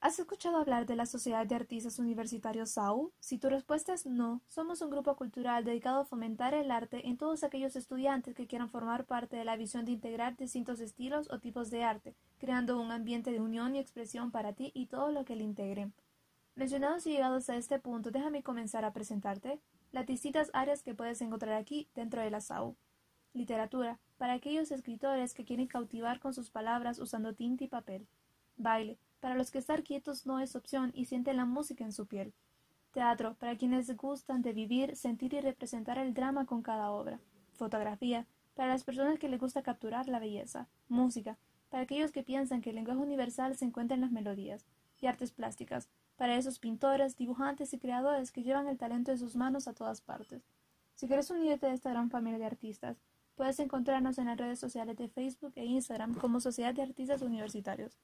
¿has escuchado hablar de la Sociedad de Artistas Universitarios SAU? Si tu respuesta es no, somos un grupo cultural dedicado a fomentar el arte en todos aquellos estudiantes que quieran formar parte de la visión de integrar distintos estilos o tipos de arte, creando un ambiente de unión y expresión para ti y todo lo que le integre. Mencionados y llegados a este punto, déjame comenzar a presentarte las distintas áreas que puedes encontrar aquí dentro de la SAU. Literatura, para aquellos escritores que quieren cautivar con sus palabras usando tinta y papel. Baile, para los que estar quietos no es opción y sienten la música en su piel. Teatro, para quienes gustan de vivir, sentir y representar el drama con cada obra. Fotografía, para las personas que les gusta capturar la belleza. Música, para aquellos que piensan que el lenguaje universal se encuentra en las melodías. Y artes plásticas, para esos pintores, dibujantes y creadores que llevan el talento de sus manos a todas partes. Si quieres unirte a esta gran familia de artistas, puedes encontrarnos en las redes sociales de Facebook e Instagram como Sociedad de Artistas Universitarios.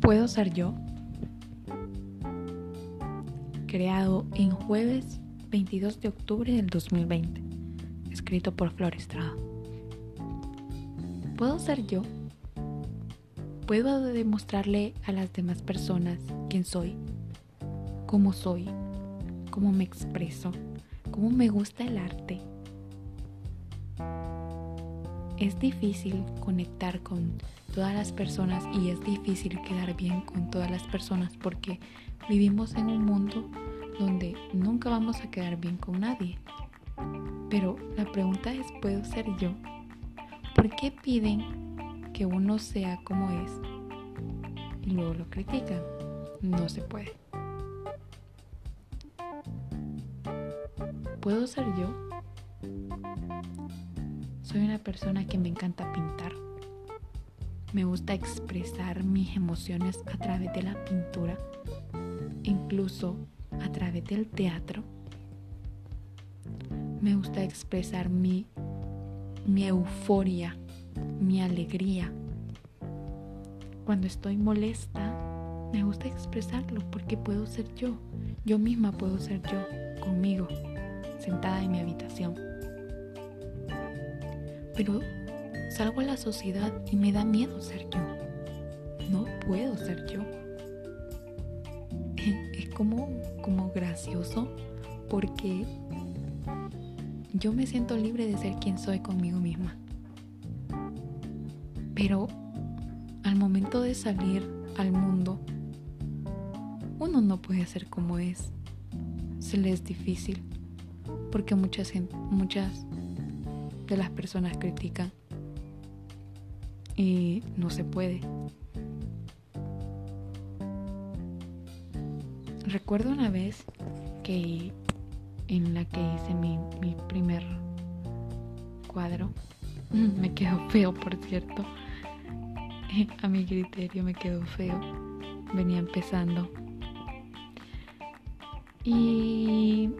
¿Puedo ser yo? Creado en jueves 22 de octubre del 2020. Escrito por Flor Estrada. ¿Puedo ser yo? ¿Puedo demostrarle a las demás personas quién soy? ¿Cómo soy? ¿Cómo me expreso? ¿Cómo me gusta el arte? Es difícil conectar con todas las personas y es difícil quedar bien con todas las personas porque vivimos en un mundo donde nunca vamos a quedar bien con nadie. Pero la pregunta es, ¿puedo ser yo? ¿Por qué piden que uno sea como es y luego lo critican? No se puede. ¿Puedo ser yo? Soy una persona que me encanta pintar me gusta expresar mis emociones a través de la pintura, incluso a través del teatro. Me gusta expresar mi, mi euforia, mi alegría. Cuando estoy molesta, me gusta expresarlo porque puedo ser yo. Yo misma puedo ser yo, conmigo, sentada en mi habitación. Pero Salgo a la sociedad y me da miedo ser yo. No puedo ser yo. Es como, como gracioso porque yo me siento libre de ser quien soy conmigo misma. Pero al momento de salir al mundo, uno no puede ser como es. Se le es difícil porque muchas, muchas las personas critican y no se puede. Recuerdo una vez que en la que hice mi, mi primer cuadro, me quedó feo por cierto, a mi criterio me quedó feo, venía empezando. Y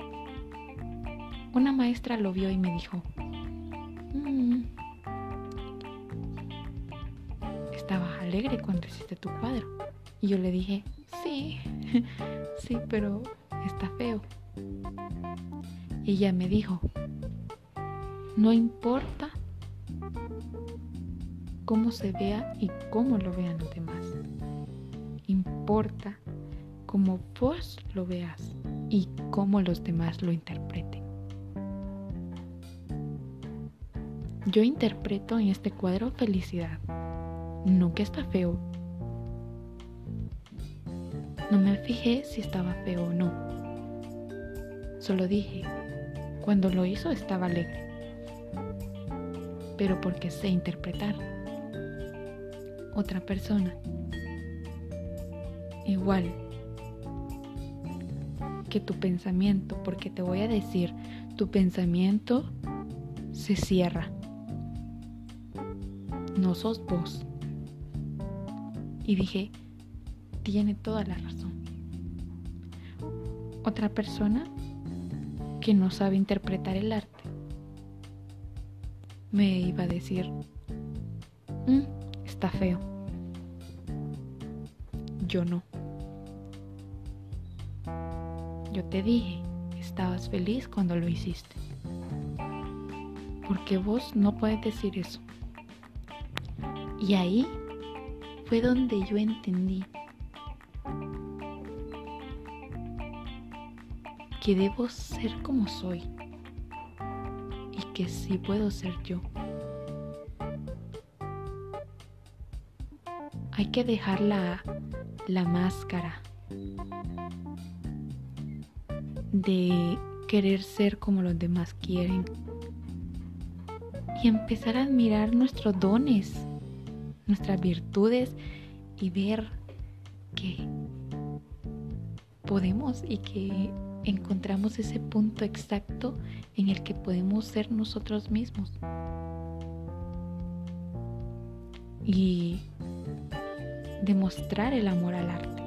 una maestra lo vio y me dijo, mm, alegre cuando hiciste tu cuadro. Y yo le dije, sí, sí, pero está feo. Y ella me dijo, no importa cómo se vea y cómo lo vean los demás. Importa cómo vos lo veas y cómo los demás lo interpreten. Yo interpreto en este cuadro felicidad no que está feo. No me fijé si estaba feo o no. Solo dije, cuando lo hizo estaba alegre. Pero porque sé interpretar. Otra persona. Igual que tu pensamiento, porque te voy a decir, tu pensamiento se cierra. No sos vos. Y dije, tiene toda la razón. Otra persona que no sabe interpretar el arte me iba a decir, mm, está feo. Yo no. Yo te dije, estabas feliz cuando lo hiciste. Porque vos no puedes decir eso. Y ahí fue donde yo entendí que debo ser como soy y que sí puedo ser yo. Hay que dejar la, la máscara de querer ser como los demás quieren y empezar a admirar nuestros dones, nuestras virtudes y ver que podemos y que encontramos ese punto exacto en el que podemos ser nosotros mismos. Y demostrar el amor al arte.